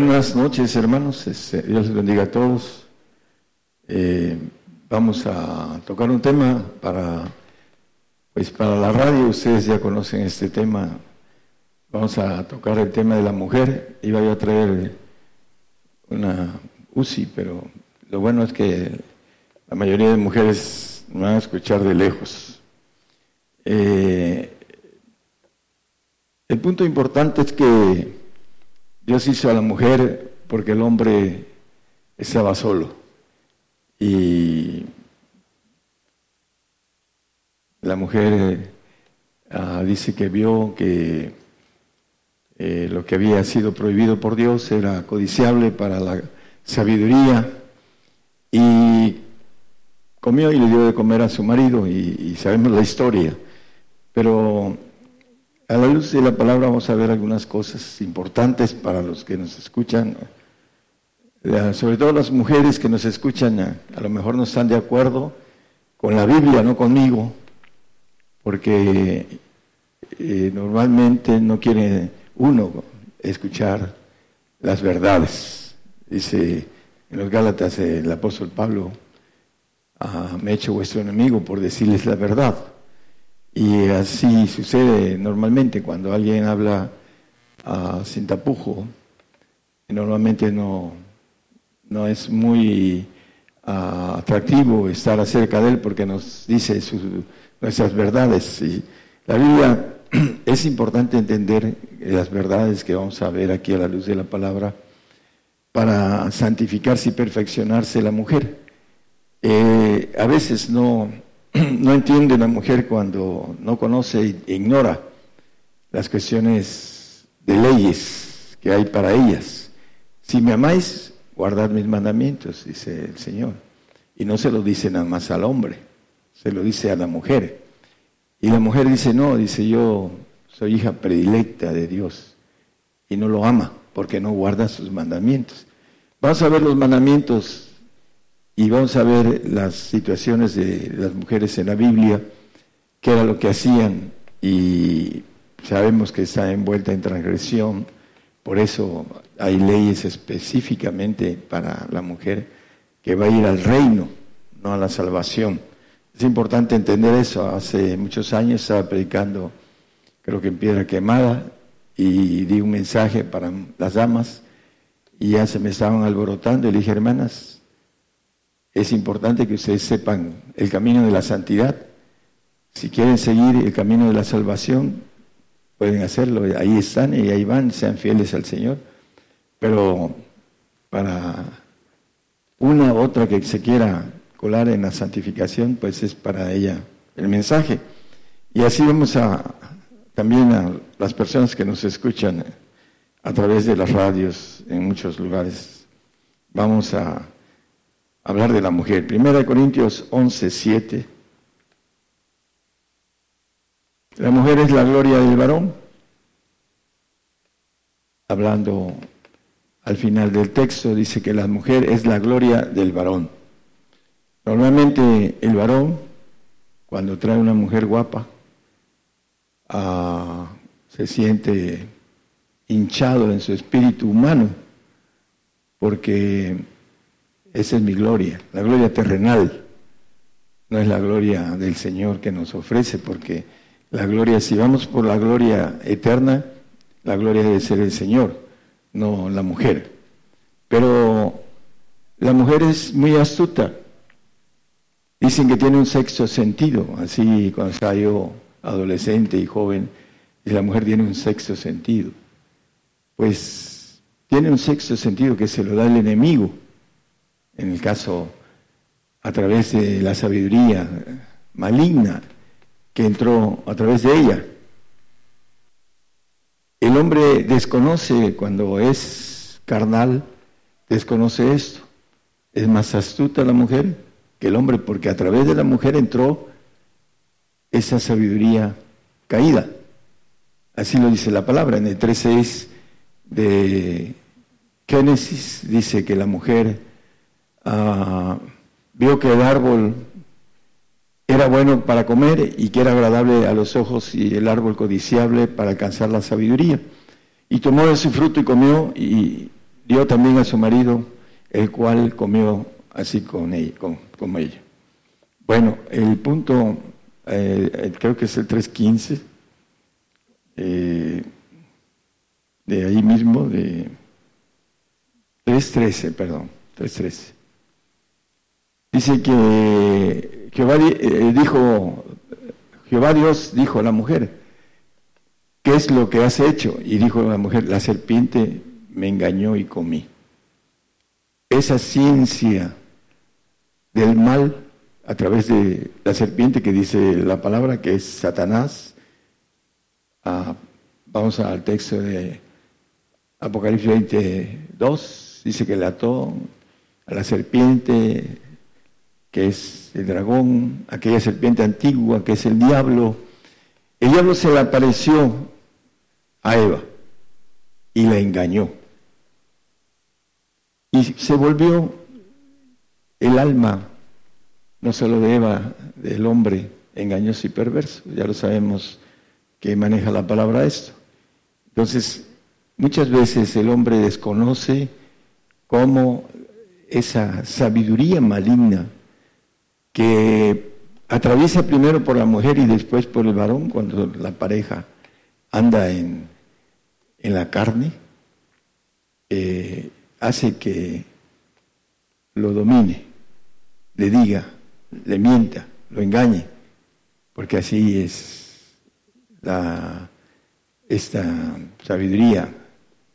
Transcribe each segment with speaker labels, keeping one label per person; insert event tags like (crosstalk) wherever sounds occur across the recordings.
Speaker 1: Buenas noches, hermanos. Este, Dios les bendiga a todos. Eh, vamos a tocar un tema para, pues para la radio. Ustedes ya conocen este tema. Vamos a tocar el tema de la mujer. Iba yo a traer una UCI, pero lo bueno es que la mayoría de mujeres me van a escuchar de lejos. Eh, el punto importante es que Dios hizo a la mujer porque el hombre estaba solo. Y la mujer ah, dice que vio que eh, lo que había sido prohibido por Dios era codiciable para la sabiduría y comió y le dio de comer a su marido y sabemos la historia. Pero a la luz de la palabra vamos a ver algunas cosas importantes para los que nos escuchan, sobre todo las mujeres que nos escuchan, a, lo mejor no están de acuerdo con la Biblia, no conmigo, porque eh, normalmente no quiere uno escuchar las verdades. Dice en los Gálatas el apóstol Pablo, ah, me he hecho vuestro enemigo por decirles la verdad. Y así sucede normalmente cuando alguien habla uh, sin tapujo. Normalmente no, no es muy ah, atractivo estar acerca de él porque nos dice nuestras verdades. Y la Biblia (clears throat) es importante entender las verdades que vamos a ver aquí a la luz de la palabra para santificarse y perfeccionarse la mujer. Eh, a veces no (clears throat) no entiende la mujer cuando no conoce e ignora las cuestiones de leyes que hay para ellas. Si me amáis, guardad mis mandamientos, dice el Señor. Y no se lo dice nada más al hombre, se lo dice a la mujer. Y la mujer dice, no, dice yo soy hija predilecta de Dios. Y no lo ama porque no guarda sus mandamientos. Vamos a ver los mandamientos y vamos a ver las situaciones de las mujeres en la Biblia, qué era lo que hacían y sabemos que está envuelta en transgresión, por eso hay leyes específicamente para la mujer que va a ir al reino, no a la salvación. Es importante entender eso. Hace muchos años estaba predicando, creo que en Piedra Quemada, y di un mensaje para las damas, y ya se me estaban alborotando, y le dije, hermanas, es importante que ustedes sepan el camino de la santidad. Si quieren seguir el camino de la salvación, pueden hacerlo. Ahí están y ahí van, sean fieles al Señor. Pero para una u otra que se quiera colar en la santificación, pues es para ella el mensaje. Y así vamos a también a las personas que nos escuchan a través de las radios en muchos lugares. Vamos a hablar de la mujer. Primera de Corintios 11, 7. La mujer es la gloria del varón. Hablando al final del texto, dice que la mujer es la gloria del varón. Normalmente el varón, cuando trae una mujer guapa, ah, se siente hinchado en su espíritu humano, porque esa es mi gloria, la gloria terrenal. No es la gloria del Señor que nos ofrece, porque la gloria, si vamos por la gloria eterna, la gloria debe ser el Señor, no la mujer. Pero la mujer es muy astuta. Dicen que tiene un sexto sentido, así cuando estaba yo adolescente y joven, y la mujer tiene un sexto sentido. Pues tiene un sexto sentido que se lo da el enemigo en el caso a través de la sabiduría maligna que entró a través de ella. El hombre desconoce cuando es carnal, desconoce esto. Es más astuta la mujer que el hombre porque a través de la mujer entró esa sabiduría caída. Así lo dice la palabra. En el 3.6 de Génesis dice que la mujer ah, vio que el árbol era bueno para comer y que era agradable a los ojos y el árbol codiciable para alcanzar la sabiduría. Y tomó de su fruto y comió y dio también a su marido, el cual comió así con ella, como ella. Bueno, el punto, eh, creo que es el 3.15 eh, de ahí mismo, de 3.13, perdón, 3.13. Dice que Jehová eh, dijo, Jehová Dios dijo a la mujer, ¿qué es lo que has hecho? Y dijo la mujer, la serpiente me engañó y comí. Esa ciencia del mal a través de la serpiente que dice la palabra que es Satanás, Ah, vamos al texto de Apocalipsis 22, dice que le ató a la serpiente, que es el dragón, aquella serpiente antigua, que es el diablo. El diablo se le apareció a Eva y la engañó. Y se volvió el alma, no solo de Eva, del hombre engañoso y perverso, ya lo sabemos que maneja la palabra esto. Entonces, muchas veces el hombre desconoce cómo esa sabiduría maligna que atraviesa primero por la mujer y después por el varón cuando la pareja anda en, en la carne, eh, hace que lo domine, le diga, le mienta, lo engañe, porque así es la, esta sabiduría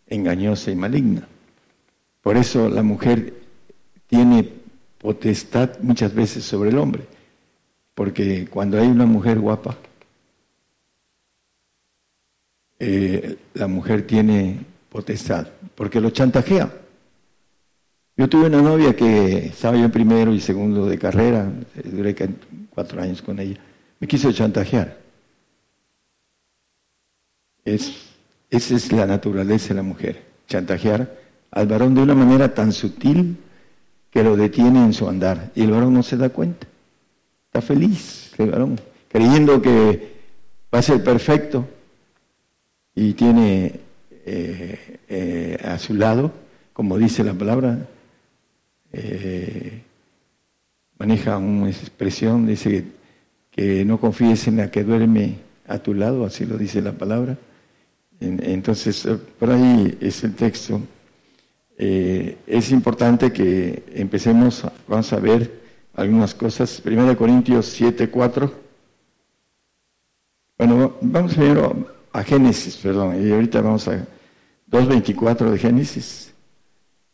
Speaker 1: engañosa y maligna. Por eso la mujer tiene potestad muchas veces sobre el hombre, porque cuando hay una mujer guapa, eh, la mujer tiene potestad, porque lo chantajea. Yo tuve una novia que estaba yo en primero y segundo de carrera, duré cuatro años con ella, me quiso chantajear. Es, esa es la naturaleza de la mujer, chantajear al varón de una manera tan sutil que lo detiene en su andar y el varón no se da cuenta. Está feliz el varón, creyendo que va a ser perfecto y tiene eh, eh, a su lado, como dice la palabra, eh, maneja una expresión, dice que no confíes en la que duerme a tu lado, así lo dice la palabra. Entonces, por ahí es el texto. Eh, es importante que empecemos, vamos a ver algunas cosas. Primero Corintios 7, 4. Bueno, vamos primero a Génesis, perdón, y ahorita vamos a 2.24 de Génesis.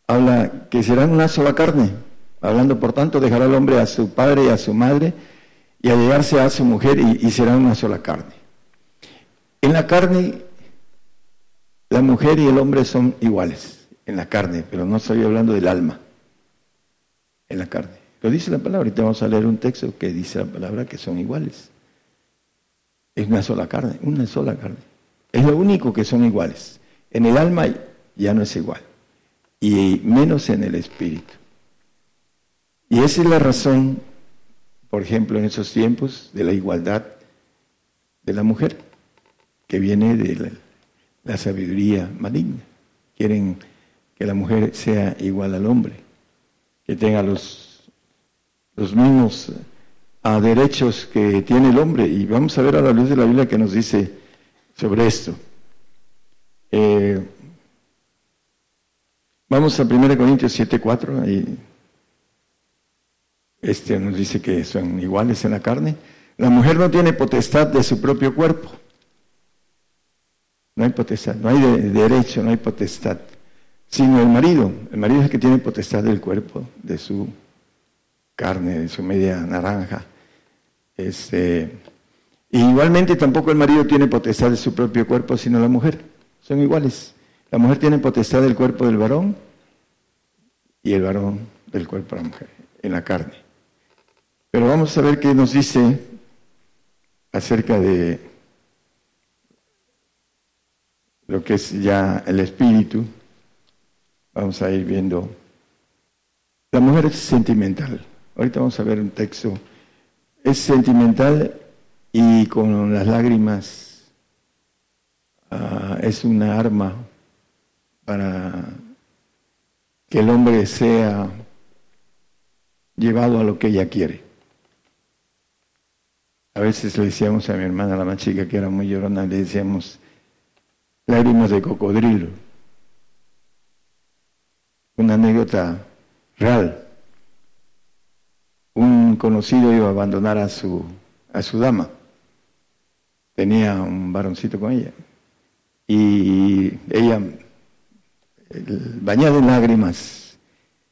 Speaker 1: Habla que serán una sola carne. Hablando, por tanto, dejará el hombre a su padre y a su madre y a llegarse a su mujer y, y serán una sola carne. En la carne la mujer y el hombre son iguales en la carne, pero no estoy hablando del alma, en la carne. Lo dice la palabra, ahorita vamos a leer un texto que dice la palabra que son iguales. Es una sola carne, una sola carne. Es lo único que son iguales. En el alma ya no es igual, y menos en el espíritu. Y esa es la razón, por ejemplo, en esos tiempos, de la igualdad de la mujer, que viene de la sabiduría maligna. Quieren que la mujer sea igual al hombre, que tenga los, los mismos ah, derechos que tiene el hombre. Y vamos a ver a la luz de la Biblia que nos dice sobre esto. Eh, vamos a 1 Corintios 7:4, ahí este nos dice que son iguales en la carne. La mujer no tiene potestad de su propio cuerpo no hay potestad, no hay derecho, no hay potestad. Sino el marido. El marido es el que tiene potestad del cuerpo, de su carne, de su media naranja. Este, igualmente tampoco el marido tiene potestad de su propio cuerpo, sino la mujer. Son iguales. La mujer tiene potestad del cuerpo del varón y el varón del cuerpo de la mujer, en la carne. Pero vamos a ver qué nos dice acerca de lo que es ya el espíritu. Vamos a ir viendo. La mujer es sentimental. Ahorita vamos a ver un texto. Es sentimental y con las lágrimas ah, es una arma para que el hombre sea llevado a lo que ella quiere. A veces le decíamos a mi hermana, la más chica, que era muy llorona, le decíamos lágrimas de cocodrilo. Una anécdota real. Un conocido iba a abandonar a su, a su dama. Tenía un varoncito con ella. Y ella, bañada en lágrimas,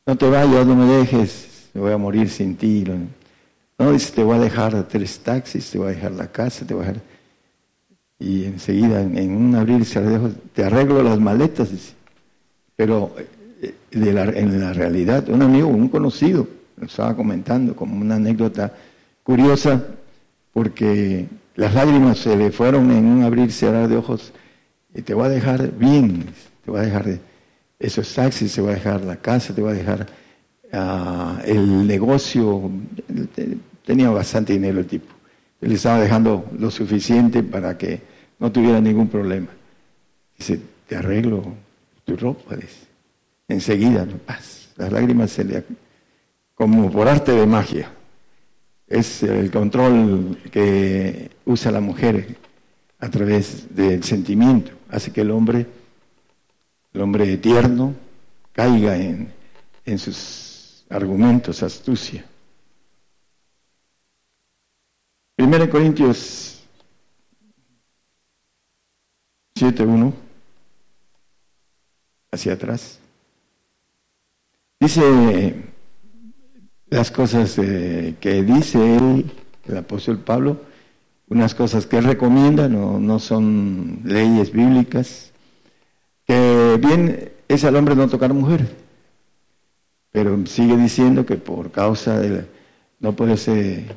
Speaker 1: no te vayas, no me dejes, me voy a morir sin ti. No, dice, te voy a dejar tres taxis, te voy a dejar la casa, te voy a dejar... Y enseguida, en un abrir te arreglo las maletas. Pero eh, en la realidad, un amigo, un conocido, lo estaba comentando como una anécdota curiosa, porque las lágrimas se le fueron en un abrir y cerrar de ojos, y te voy a dejar bien, te voy a dejar esos taxis, te voy a dejar la casa, te voy a dejar ah, el negocio, tenía bastante dinero el tipo. Le estaba dejando lo suficiente para que no tuviera ningún problema. Dice, te arreglo tu ropa, dice. Enseguida, no paz. Las lágrimas se le... como por arte de magia. Es el control que usa la mujer a través del sentimiento. Hace que el hombre, el hombre tierno, caiga en, en sus argumentos, astucia. Primera Corintios 7.1, hacia atrás. Dice las cosas que dice él, el apóstol Pablo, unas cosas que él recomienda, no, no son leyes bíblicas, que bien es al hombre no tocar mujer, pero sigue diciendo que por causa de no puede ser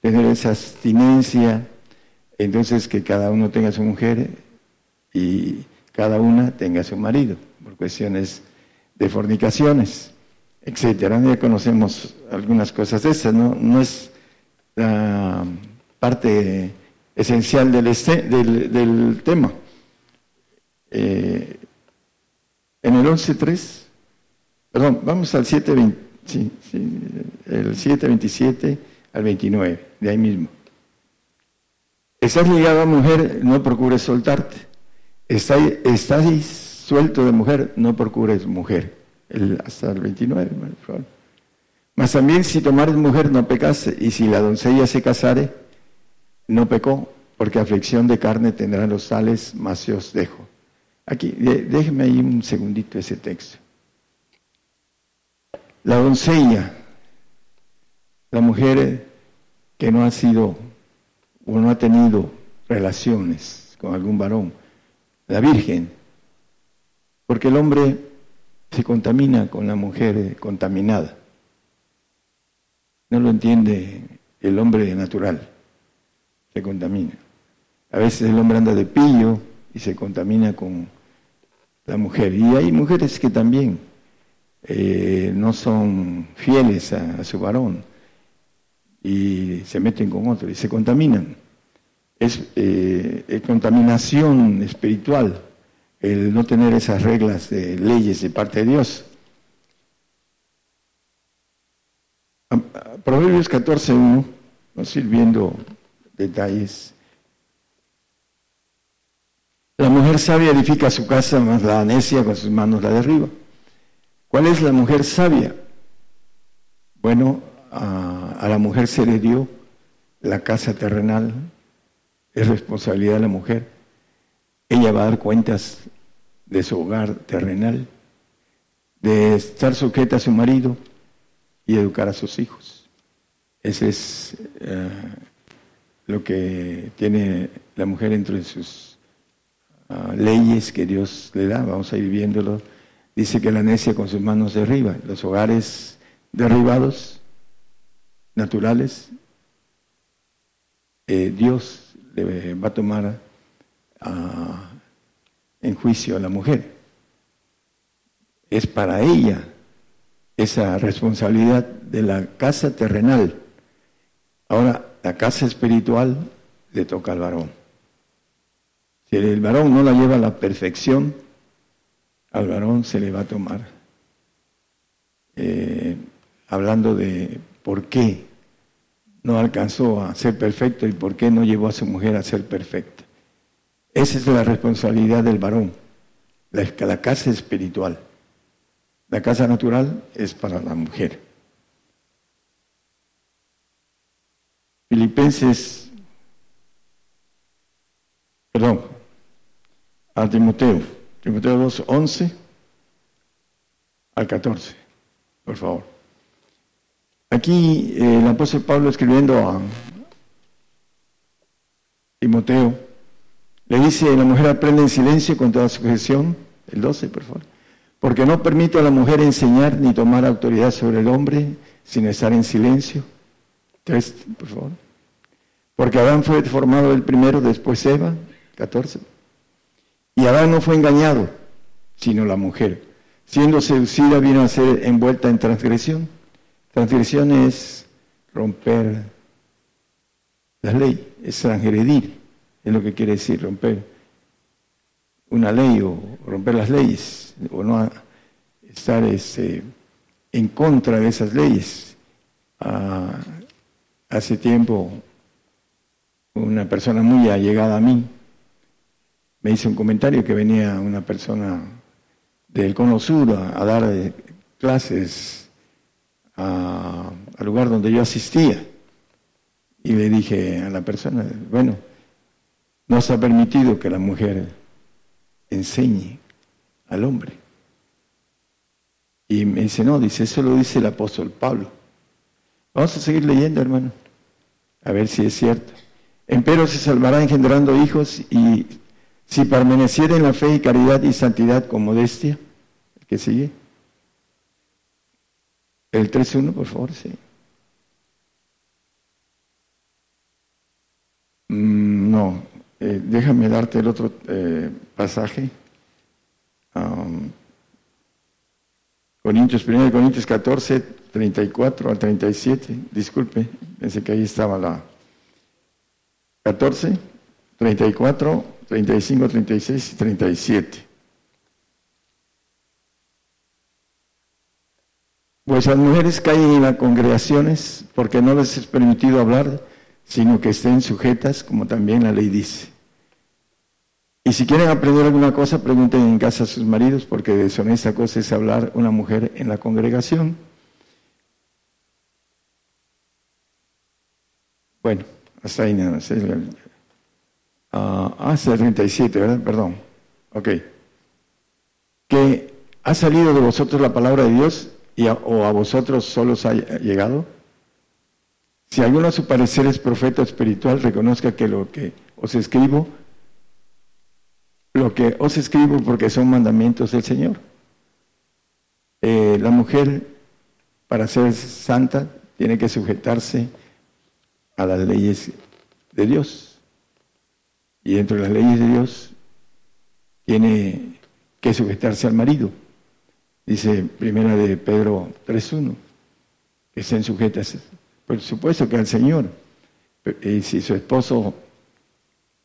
Speaker 1: tener esa abstinencia, entonces que cada uno tenga su mujer y cada una tenga su marido, por cuestiones de fornicaciones, etcétera. Ya conocemos algunas cosas de esas, no, no es la parte esencial del, este, tema. Eh, en el 11.3, perdón, vamos al 7.27, sí, sí, el 7.27 al 29, de ahí mismo. Estás ligado a mujer, no procures soltarte. Estás, estás suelto de mujer, no procures mujer. El, hasta el 29, por favor. Mas también si tomares mujer no pecase, y si la doncella se casare, no pecó, porque aflicción de carne tendrán los tales, mas yo os dejo. Aquí, déjeme ahí un segundito ese texto. La doncella la mujer que no ha sido o no ha tenido relaciones con algún varón, la virgen, porque el hombre se contamina con la mujer contaminada. No lo entiende el hombre natural, se contamina. A veces el hombre anda de pillo y se contamina con la mujer. Y hay mujeres que también eh, no son fieles a su varón y se meten con otro y se contaminan. Es eh, contaminación espiritual el no tener esas reglas de leyes de parte de Dios. Proverbios 14.1, vamos a ir viendo detalles. La mujer sabia edifica su casa, más la necia con sus manos la derriba. ¿Cuál es la mujer sabia? Bueno, a, la mujer se le dio la casa terrenal, es responsabilidad de la mujer. Ella va a dar cuentas de su hogar terrenal de estar sujeta a su marido y educar a sus hijos. Ese es eh, lo que tiene la mujer entre sus ah, leyes que Dios le da. Vamos a ir viéndolo. Dice que la necia con sus manos derriba. Los hogares derribados, naturales, eh, Dios le va a tomar ah, en juicio a la mujer. Es para ella esa responsabilidad de la casa terrenal. Ahora, la casa espiritual le toca al varón. Si el varón no la lleva a la perfección, al varón se le va a tomar. Eh, hablando de por qué no alcanzó a ser perfecto y por qué no llevó a su mujer a ser perfecta. Esa es la responsabilidad del varón, la, casa espiritual. La casa natural es para la mujer. Filipenses, perdón, a Timoteo, Timoteo 2, 11 al 14, por favor. Aquí eh, el apóstol Pablo escribiendo a Timoteo, le dice, la mujer aprende en silencio con toda sujeción, el 12, por favor porque no permite a la mujer enseñar ni tomar autoridad sobre el hombre sin estar en silencio. Tres, por favor. Porque Adán fue formado el primero, después Eva, 14. Y Adán no fue engañado, sino la mujer. Siendo seducida vino a ser envuelta en transgresión. Transgresión es romper la ley, es transgredir, es lo que quiere decir romper una ley o romper las leyes o no estar este, en contra de esas leyes. Ah, hace tiempo una persona muy allegada a mí me hizo un comentario que venía una persona del Cono Sur a, dar eh, clases al lugar donde yo asistía. Y le dije a la persona, bueno, no se ha permitido que la mujer enseñe al hombre. Y me dice, no, dice, eso lo dice el apóstol Pablo. Vamos a seguir leyendo, hermano, a ver si es cierto. Empero se salvará engendrando hijos y si permaneciera en la fe y caridad y santidad con modestia, el que sigue. El 3.1, por favor, sí. Mm, no, eh, déjame darte el otro eh, pasaje. Um, Corintios, 1 Corintios 14, 34 al 37, disculpe, pensé que ahí estaba la 14, 34, 35, 36 y 37. Pues las mujeres caen en las congregaciones porque no les es permitido hablar, sino que estén sujetas, como también la ley dice. Y si quieren aprender alguna cosa, pregunten en casa a sus maridos, porque deshonesta cosa es hablar una mujer en la congregación. Bueno, hasta ahí nada más. Ah, hasta el 37, ¿verdad? Perdón. Ok. Que ha salido de vosotros la palabra de Dios y o a vosotros solo os ha llegado. Si alguno a su parecer es profeta espiritual, reconozca que lo que os escribo lo que os escribo porque son mandamientos del Señor. Eh, la mujer, para ser santa, tiene que sujetarse a las leyes de Dios. Y dentro de las leyes de Dios tiene que sujetarse al marido. Dice primera de Pedro 3.1, que estén sujetas, por supuesto que al Señor. Y si su esposo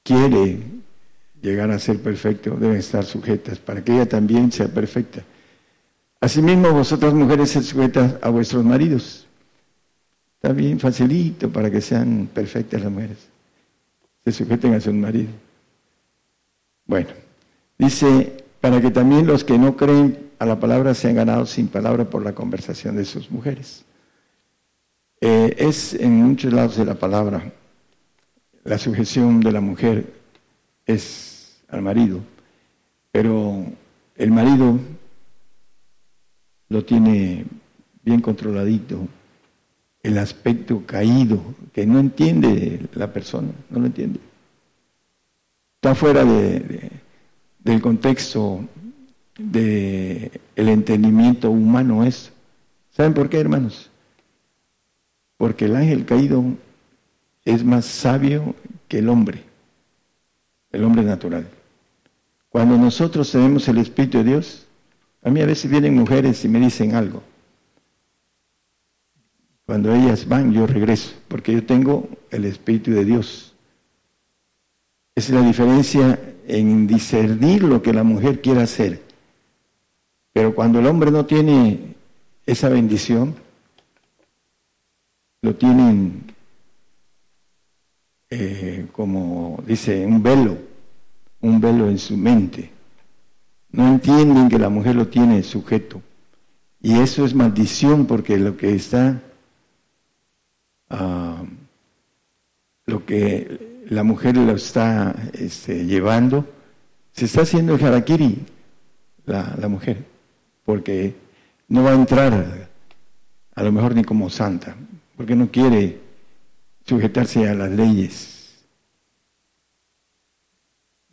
Speaker 1: quiere llegar a ser perfecto, deben estar sujetas para que ella también sea perfecta. Asimismo, vosotras mujeres se sujetas a vuestros maridos. Está bien facilito para que sean perfectas las mujeres. Se sujeten a sus maridos. Bueno, dice, para que también los que no creen a la palabra sean ganados sin palabra por la conversación de sus mujeres. Eh, es en muchos lados de la palabra la sujeción de la mujer es al marido, pero el marido lo tiene bien controladito, el aspecto caído, que no entiende la persona, no lo entiende. Está fuera de, del contexto del el entendimiento humano eso. ¿Saben por qué, hermanos? Porque el ángel caído es más sabio que el hombre, el hombre natural. Cuando nosotros tenemos el Espíritu de Dios, a mí a veces vienen mujeres y me dicen algo. Cuando ellas van, yo regreso, porque yo tengo el Espíritu de Dios. Es la diferencia en discernir lo que la mujer quiere hacer. Pero cuando el hombre no tiene esa bendición, lo tienen eh, como dice, un velo, un velo en su mente. No entienden que la mujer lo tiene sujeto. Y eso es maldición porque lo que está, ah, lo que la mujer lo está este, llevando, se está haciendo el harakiri, la, la mujer, porque no va a entrar a lo mejor ni como santa, porque no quiere sujetarse a las leyes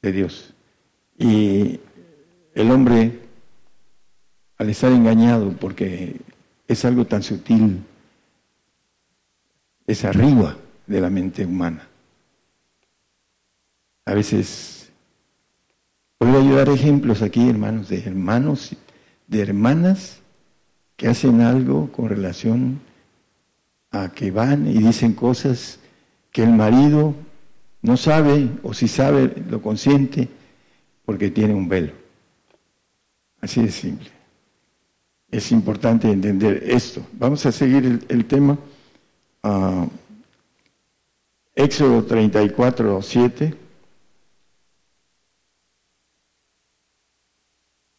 Speaker 1: de Dios. Y el hombre, al estar engañado, porque es algo tan sutil, es arriba de la mente humana. A veces, voy a ayudar ejemplos aquí, hermanos, de hermanos, de hermanas que hacen algo con relación a que van y dicen cosas que el marido no sabe o si sabe lo consiente porque tiene un velo. Así de simple. Es importante entender esto. Vamos a seguir el, tema. Uh, Éxodo 34, 7.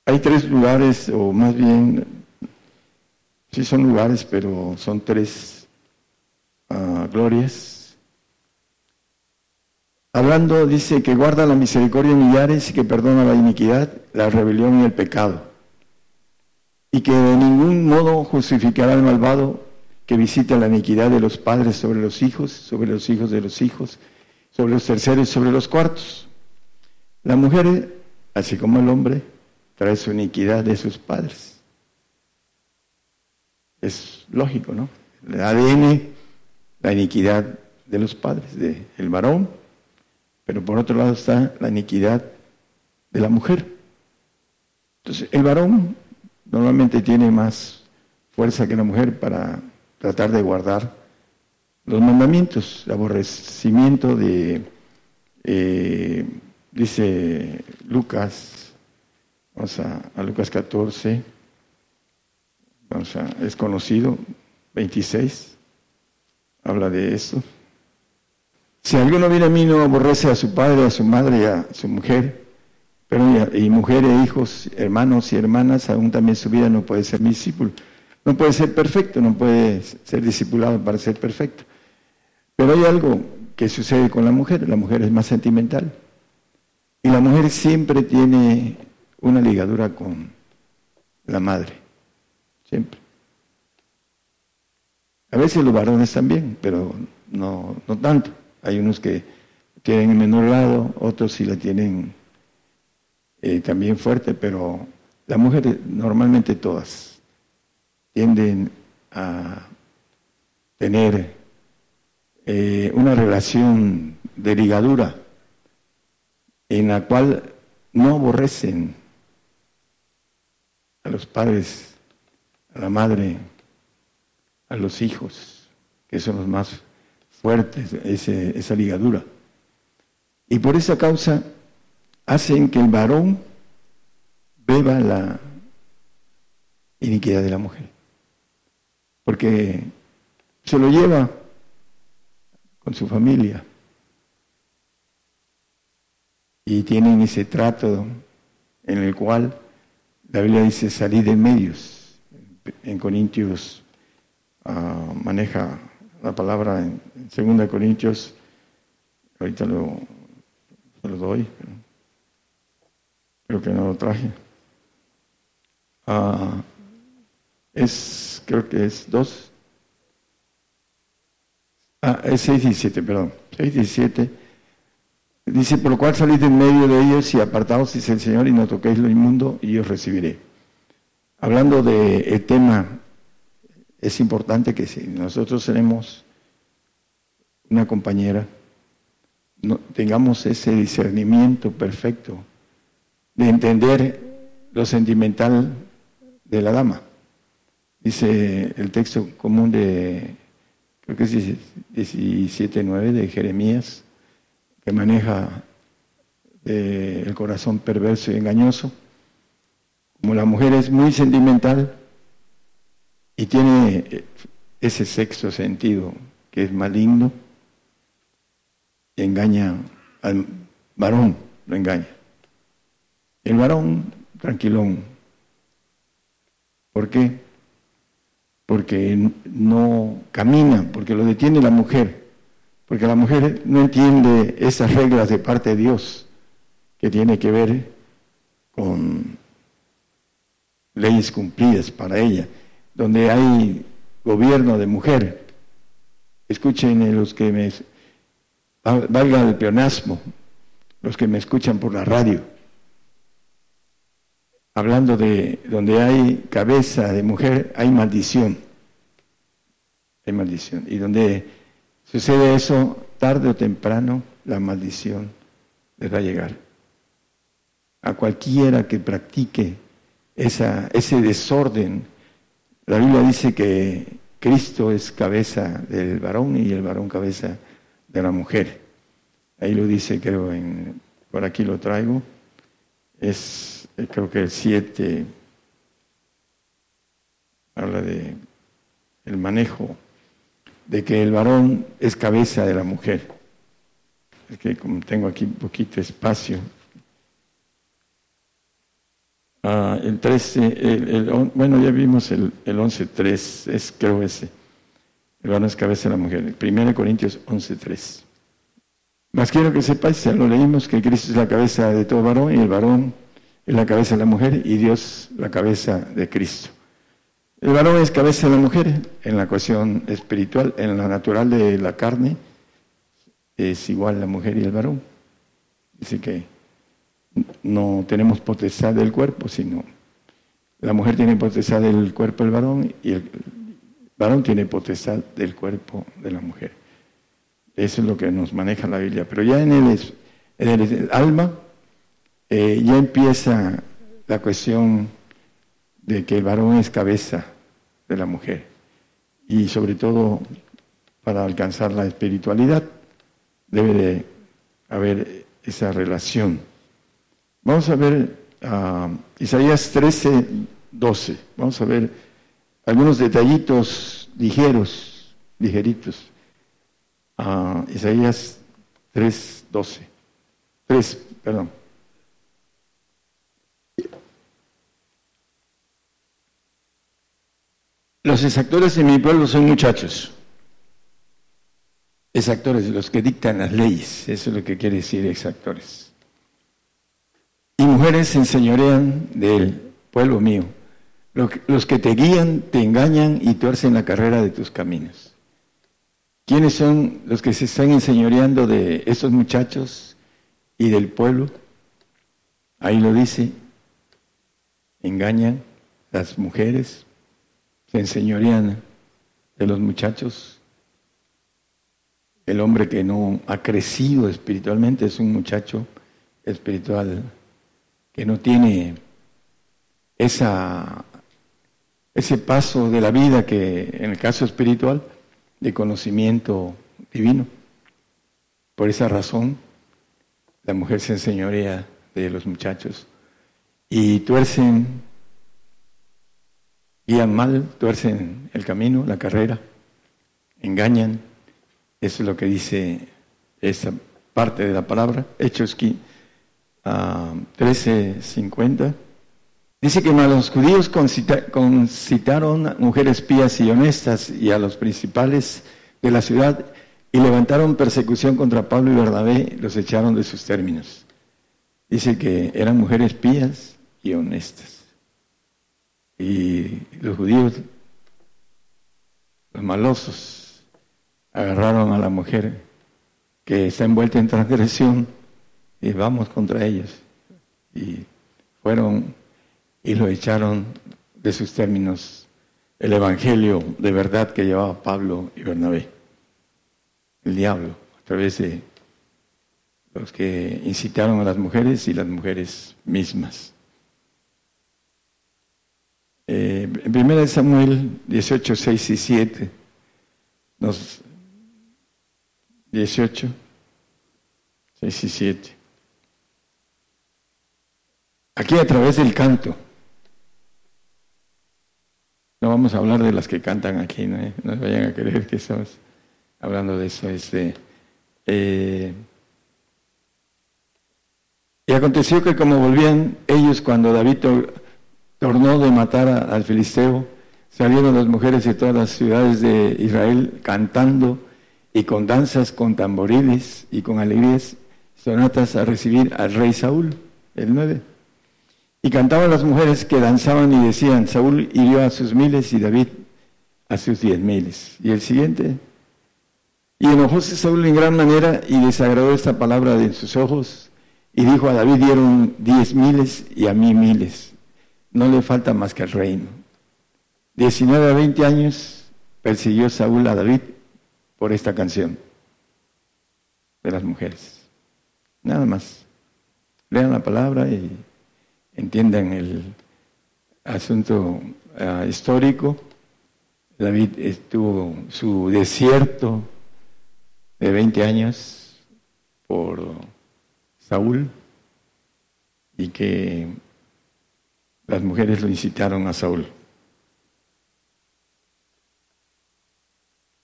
Speaker 1: Hay tres lugares, o más bien, sí son lugares, pero son tres glorias. Hablando, dice que guarda la misericordia en millares y que perdona la iniquidad, la rebelión y el pecado. Y que de ningún modo justificará al malvado que visita la iniquidad de los padres sobre los hijos, sobre los hijos de los hijos, sobre los terceros y sobre los cuartos. La mujer, así como el hombre, trae su iniquidad de sus padres. Es lógico, ¿no? El ADN la iniquidad de los padres, del el varón, pero por otro lado está la iniquidad de la mujer. Entonces, el varón normalmente tiene más fuerza que la mujer para tratar de guardar los mandamientos, el aborrecimiento de, eh, dice Lucas, vamos a, a, Lucas 14, vamos a, es conocido, 26 habla de esto. Si alguno viene a mí no aborrece a su padre, a su madre a su mujer, pero y, mujer e hijos, hermanos y hermanas, aún también su vida no puede ser mi discípulo. No puede ser perfecto, no puede ser discipulado para ser perfecto. Pero hay algo que sucede con la mujer, la mujer es más sentimental. Y la mujer siempre tiene una ligadura con la madre, siempre. A veces los varones también, pero no, no tanto. Hay unos que tienen el menor lado, otros sí la tienen eh, también fuerte, pero las mujeres, normalmente todas, tienden a tener eh, una relación de ligadura en la cual no aborrecen a los padres, a la madre, a los hijos, que son los más fuertes, esa ligadura. Y por esa causa hacen que el varón beba la iniquidad de la mujer. Porque se lo lleva con su familia. Y tienen ese trato en el cual la Biblia dice salir de medios. En Corintios Ah, maneja la palabra en, 2 Corintios, ahorita lo, lo doy, creo que no lo traje. Uh, es, creo que es 2. Ah, es 6.17, perdón. 6.17. Dice, por lo cual salid en medio de ellos y apartaos, dice el Señor, y no toquéis lo inmundo, y os recibiré. Hablando del el tema, es importante que si nosotros tenemos una compañera, no, tengamos ese discernimiento perfecto de entender lo sentimental de la dama. Dice el texto común de, creo que es 17.9 de Jeremías, que maneja eh, el corazón perverso y engañoso. Como la mujer es muy sentimental y tiene eh, ese sexto sentido que es maligno, engaña al varón, lo engaña. El varón, tranquilón. ¿Por qué? Porque no camina, porque lo detiene la mujer, porque la mujer no entiende esas reglas de parte de Dios que tiene que ver con leyes cumplidas para ella, donde hay gobierno de mujer. Escuchen los que me valga el peonasmo, los que me escuchan por la radio, hablando de donde hay cabeza de mujer, hay maldición. Hay maldición. Y donde sucede eso, tarde o temprano, la maldición les va a llegar. A cualquiera que practique esa, ese desorden. La Biblia dice que Cristo es cabeza del varón y el varón cabeza de la mujer. Ahí lo dice, creo, en, por aquí lo traigo. Es, eh, creo que el 7 habla de el manejo de que el varón es cabeza de la mujer. Es que como tengo aquí un poquito espacio. Ah, el 13, el, bueno, ya vimos el, el 11.3, es creo ese. El varón es cabeza de la mujer. 1 Corintios 11.3. Más quiero que sepáis, ya lo leímos, que Cristo es la cabeza de todo varón y el varón es la cabeza de la mujer y Dios la cabeza de Cristo. El varón es cabeza de la mujer en la cuestión espiritual, en la natural de la carne es igual la mujer y el varón. Dice que no tenemos potestad del cuerpo, sino la mujer tiene potestad del cuerpo del varón y el varón tiene potestad del cuerpo de la mujer. Eso es lo que nos maneja la Biblia. Pero ya en el, en el alma eh, ya empieza la cuestión de que el varón es cabeza de la mujer. Y sobre todo para alcanzar la espiritualidad debe de haber esa relación. Vamos a ver uh, Isaías 13, 12. Vamos a ver algunos detallitos ligeros, ligeritos. Uh, Isaías 3, 12. 3, perdón. Los exactores de mi pueblo son muchachos. Exactores, los que dictan las leyes. Eso es lo que quiere decir exactores. Y mujeres se enseñorean del pueblo mío los que te guían, te engañan y tuercen la carrera de tus caminos. ¿Quiénes son los que se están enseñoreando de esos muchachos y del pueblo? Ahí lo dice, engañan las mujeres, se enseñorean de los muchachos. El hombre que no ha crecido espiritualmente es un muchacho espiritual que no tiene esa ese paso de la vida que en el caso espiritual, de conocimiento divino. Por esa razón, la mujer se enseñorea de los muchachos y tuercen, guían mal, tuercen el camino, la carrera, engañan. Eso es lo que dice esa parte de la palabra, Hechos 13:50. Dice que los judíos concitaron mujeres pías y honestas y a los principales de la ciudad y levantaron persecución contra Pablo y Bernabé, los echaron de sus términos. Dice que eran mujeres pías y honestas. Y los judíos, los malosos, agarraron a la mujer que está envuelta en transgresión y vamos contra ellos. Y fueron y lo echaron de sus términos el evangelio de verdad que llevaba Pablo y Bernabé. El diablo, a través de los que incitaron a las mujeres y las mujeres mismas. Eh, en 1 Samuel 18, 6 y 7, nos, 18, 6 y 7. Aquí a través del canto. No vamos a hablar de las que cantan aquí, no, no vayan a creer que estamos hablando de eso. Este, eh, y aconteció que como volvían ellos cuando David tornó de matar al filisteo, salieron las mujeres de todas las ciudades de Israel cantando y con danzas, con tamboriles y con alegrías sonatas a recibir al rey Saúl, el 9. Y cantaban las mujeres que danzaban y decían, Saúl hirió a sus miles y David a sus diez miles. Y el siguiente, y enojóse Saúl en gran manera y desagradó esta palabra de sus ojos y dijo a David dieron diez miles y a mí miles. No le falta más que el reino. 19 a 20 años persiguió Saúl a David por esta canción de las mujeres. Nada más. Lean la palabra y entiendan el asunto ah, histórico. David estuvo su desierto de 20 años por Saúl y que las mujeres lo incitaron a Saúl.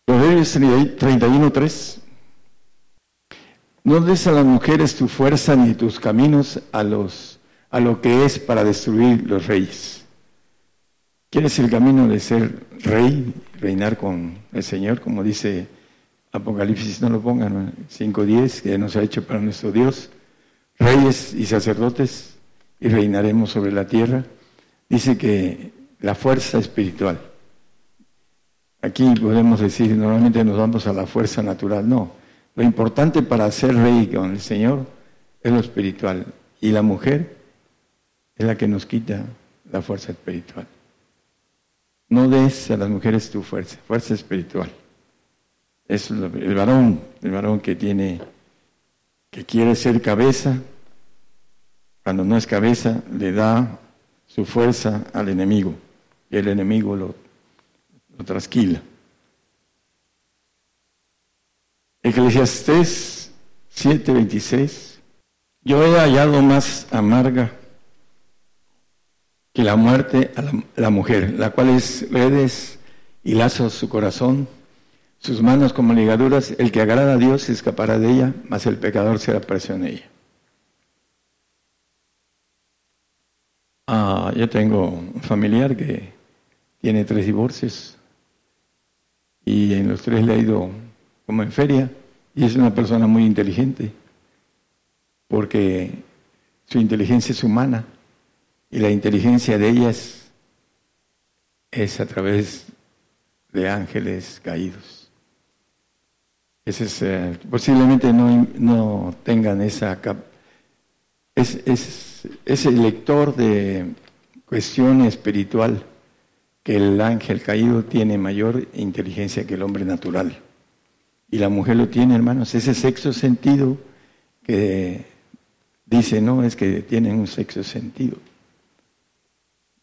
Speaker 1: Proverbios 31.3 No des a las mujeres tu fuerza ni tus caminos a, los, a lo que es para destruir los reyes. ¿Quieres el camino de ser rey, reinar con el Señor, como dice Apocalipsis? No lo pongan, 5.10, que nos ha hecho para nuestro Dios, reyes y sacerdotes, y reinaremos sobre la tierra. Dice que la fuerza espiritual. Aquí podemos decir, normalmente nos vamos a la fuerza natural. No, lo importante para ser rey con el Señor es lo espiritual. Y la mujer es la que nos quita la fuerza espiritual. No des a las mujeres tu fuerza, fuerza espiritual. Es el varón, el varón que tiene, que quiere ser cabeza, cuando no es cabeza, le da su fuerza al enemigo y el enemigo lo trasquila. Eclesiastés 7:26. Yo he hallado más amarga que la muerte a la, mujer, la cual es redes y lazos su corazón, sus manos como ligaduras. El que agrada a Dios escapará de ella, mas el pecador será preso en ella. Ah, yo tengo un familiar que tiene tres divorcios y en los tres le ha ido como en feria y es una persona muy inteligente porque su inteligencia es humana y la inteligencia de ellas es a través de ángeles caídos. Ese es, eh, posiblemente no, no, tengan esa es, es, ese lector de cuestión espiritual que el ángel caído tiene mayor inteligencia que el hombre natural. Y la mujer lo tiene, hermanos, ese sexo sentido que dice, no, es que tienen un sexo sentido.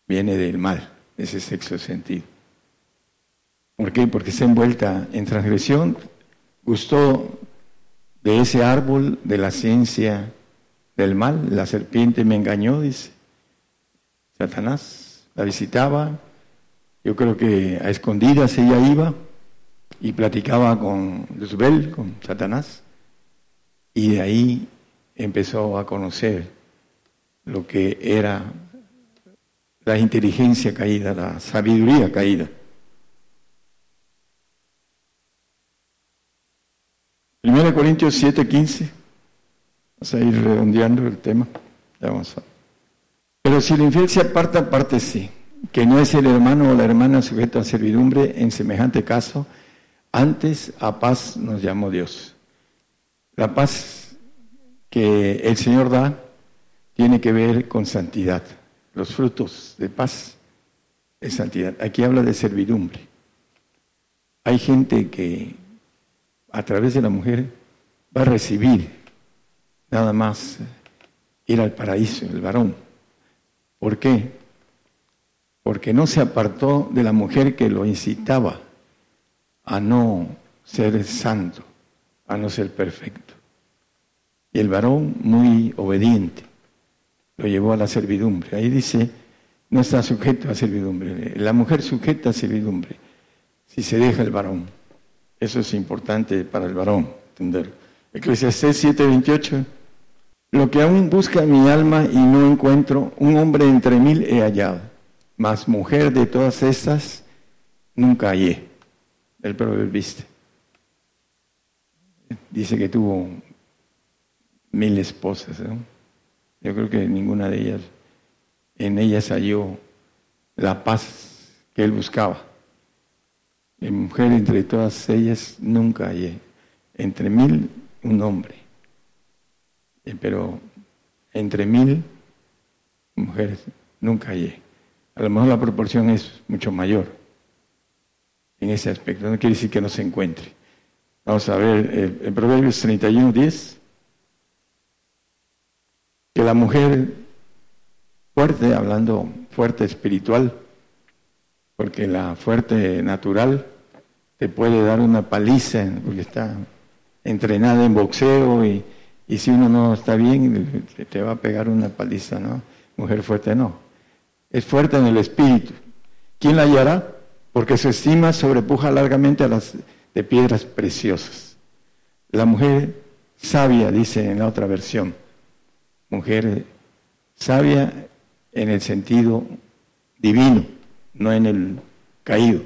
Speaker 1: Viene del mal, ese sexo sentido. ¿Por qué? Porque está envuelta en transgresión, gustó de ese árbol de la ciencia del mal, la serpiente me engañó, dice. Satanás la visitaba, yo creo que a escondidas ella iba y platicaba con Luzbel, con Satanás, y de ahí empezó a conocer lo que era la inteligencia caída, la sabiduría caída. Primero Corintios 7:15, vamos a ir redondeando el tema. Ya vamos. Pero si el infiel se aparta, sí que no es el hermano o la hermana sujeto a servidumbre en semejante caso, antes a paz nos llamó Dios. La paz que el Señor da tiene que ver con santidad. Los frutos de paz es santidad. Aquí habla de servidumbre. Hay gente que a través de la mujer va a recibir nada más ir al paraíso, el varón. ¿Por qué? Porque no se apartó de la mujer que lo incitaba a no ser santo, a no ser perfecto. Y el varón muy obediente lo llevó a la servidumbre. Ahí dice, no está sujeto a servidumbre. La mujer sujeta a servidumbre si se deja el varón. Eso es importante para el varón, entenderlo. Eclesiastés 7:28. Lo que aún busca mi alma y no encuentro, un hombre entre mil he hallado, mas mujer de todas estas nunca hallé. El proverbista. Dice que tuvo mil esposas. ¿no? Yo creo que ninguna de ellas, en ellas halló la paz que él buscaba. En mujer entre todas ellas nunca hallé. Entre mil, un hombre. Eh, pero entre mil mujeres nunca hallé. A lo mejor la proporción es mucho mayor en ese aspecto. No quiere decir que no se encuentre. Vamos a ver el, el Proverbios 31, 10 que la mujer fuerte, hablando fuerte espiritual, porque la fuerte natural te puede dar una paliza, porque está entrenada en boxeo y, y si uno no está bien, te va a pegar una paliza, ¿no? Mujer fuerte no. Es fuerte en el espíritu. ¿Quién la hallará? Porque su estima sobrepuja largamente a las de piedras preciosas. La mujer sabia, dice en la otra versión, mujer sabia en el sentido divino, no en el caído.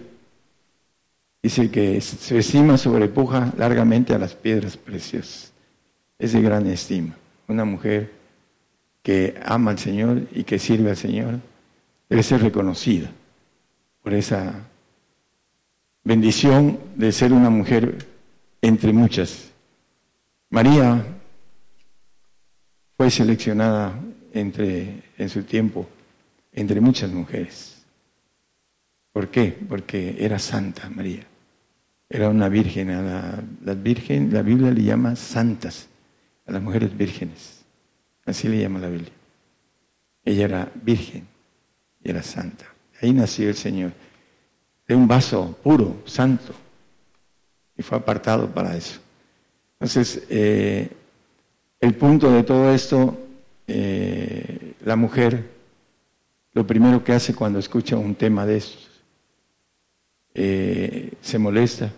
Speaker 1: Dice que su estima sobrepuja largamente a las piedras preciosas. Es de gran estima. Una mujer que ama al Señor y que sirve al Señor debe ser reconocida por esa bendición de ser una mujer entre muchas. María fue seleccionada entre, en su tiempo entre muchas mujeres. ¿Por qué? Porque era santa María. Era una virgen. A la, virgen, la Biblia le llama santas, a las mujeres vírgenes. Así le llama la Biblia. Ella era virgen y era santa. Ahí nació el Señor. De un vaso puro, santo. Y fue apartado para eso. Entonces, eh, el punto de todo esto, eh, la mujer, lo primero que hace cuando escucha un tema de estos, eh, se molesta,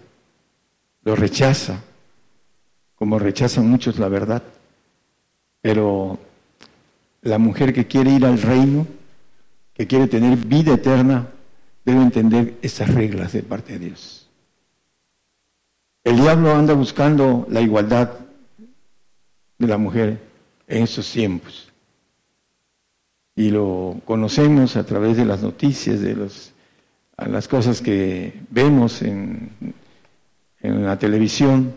Speaker 1: lo rechaza, como rechazan muchos la verdad. Pero la mujer que quiere ir al reino, que quiere tener vida eterna, debe entender esas reglas de parte de Dios. El diablo anda buscando la igualdad de la mujer en esos tiempos. Y lo conocemos a través de las noticias, de los, las cosas que vemos en, en la televisión,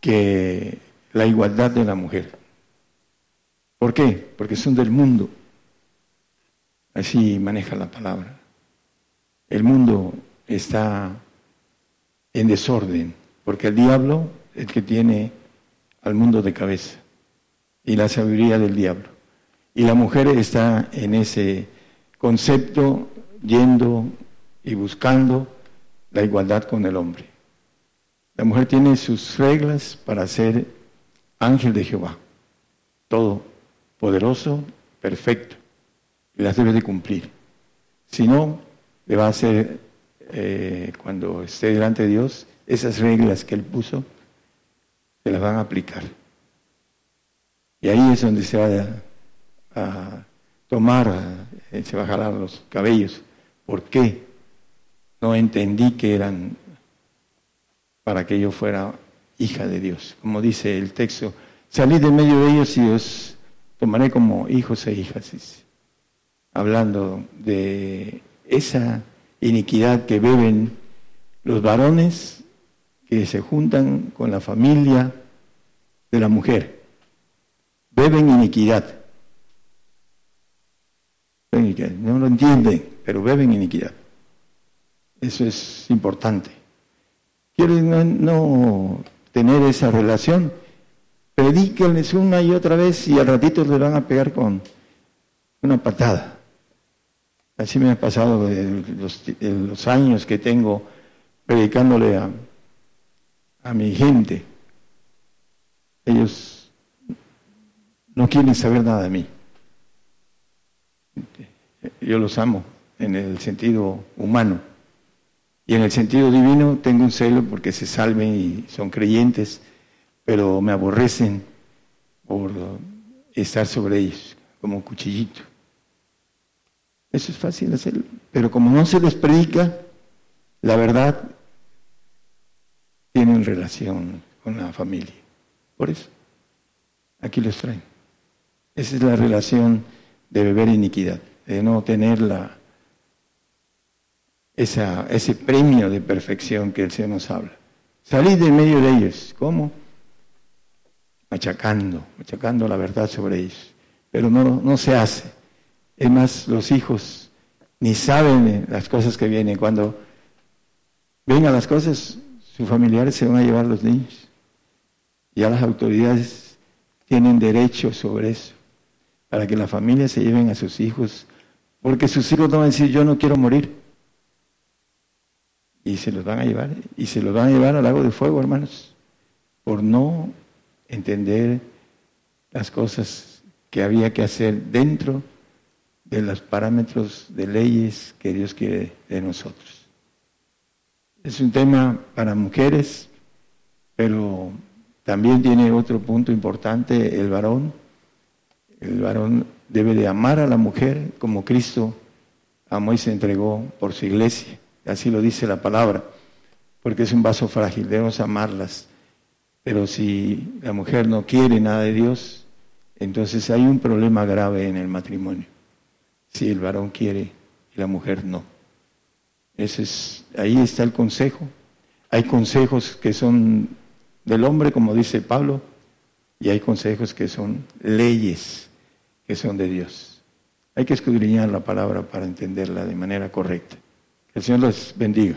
Speaker 1: que la igualdad de la mujer. ¿Por qué? Porque son del mundo. Así maneja la palabra. El mundo está en desorden, porque el diablo, el que tiene al mundo de cabeza y la sabiduría del diablo. Y la mujer está en ese concepto yendo y buscando la igualdad con el hombre. La mujer tiene sus reglas para ser ángel de Jehová, todo poderoso, perfecto, y las debe de cumplir. Si no, le va a hacer, eh, cuando esté delante de Dios, esas reglas que él puso, las van a aplicar. Y ahí es donde se va a, tomar, eh, se va a jalar los cabellos. ¿Por qué? No entendí que eran para que yo fuera hija de Dios. Como dice el texto, salí de medio de ellos y os tomaré como hijos e hijas. Hablando de esa iniquidad que beben los varones que se juntan con la familia de la mujer. Beben iniquidad. No lo entienden, pero beben iniquidad. Eso es importante. Quieren no, tener esa relación, predíquenles una y otra vez y al ratito les van a pegar con una patada. Así me ha pasado los, años que tengo predicándole a, a mi gente. Ellos no quieren saber nada de mí. Yo los amo en el sentido humano. Y en el sentido divino tengo un celo porque se salven y son creyentes, pero me aborrecen por estar sobre ellos como un cuchillito. Eso es fácil hacerlo. Pero como no se les predica, la verdad tienen relación con la familia. Por eso, aquí los traen. Esa es la relación de beber iniquidad, de no tener la, esa, ese premio de perfección que el Señor nos habla. Salir de medio de ellos. ¿Cómo? Machacando, machacando la verdad sobre ellos. Pero no, no se hace. Es más, los hijos ni saben las cosas que vienen. Cuando vengan las cosas, sus familiares se van a llevar los niños. Ya las autoridades tienen derecho sobre eso, para que la familia se lleven a sus hijos, porque sus hijos van a decir, yo no quiero morir. Y se los van a llevar, y se los van a llevar al lago de fuego, hermanos, por no entender las cosas que había que hacer dentro de los parámetros de leyes que Dios quiere de nosotros. Es un tema para mujeres, pero también tiene otro punto importante, el varón. El varón debe de amar a la mujer como Cristo amó y se entregó por su iglesia. Así lo dice la palabra, porque es un vaso frágil, debemos amarlas. Pero si la mujer no quiere nada de Dios, entonces hay un problema grave en el matrimonio si el varón quiere y la mujer no. Ese es, ahí está el consejo. Hay consejos que son del hombre, como dice Pablo, y hay consejos que son leyes que son de Dios. Hay que escudriñar la palabra para entenderla de manera correcta. Que el Señor los bendiga.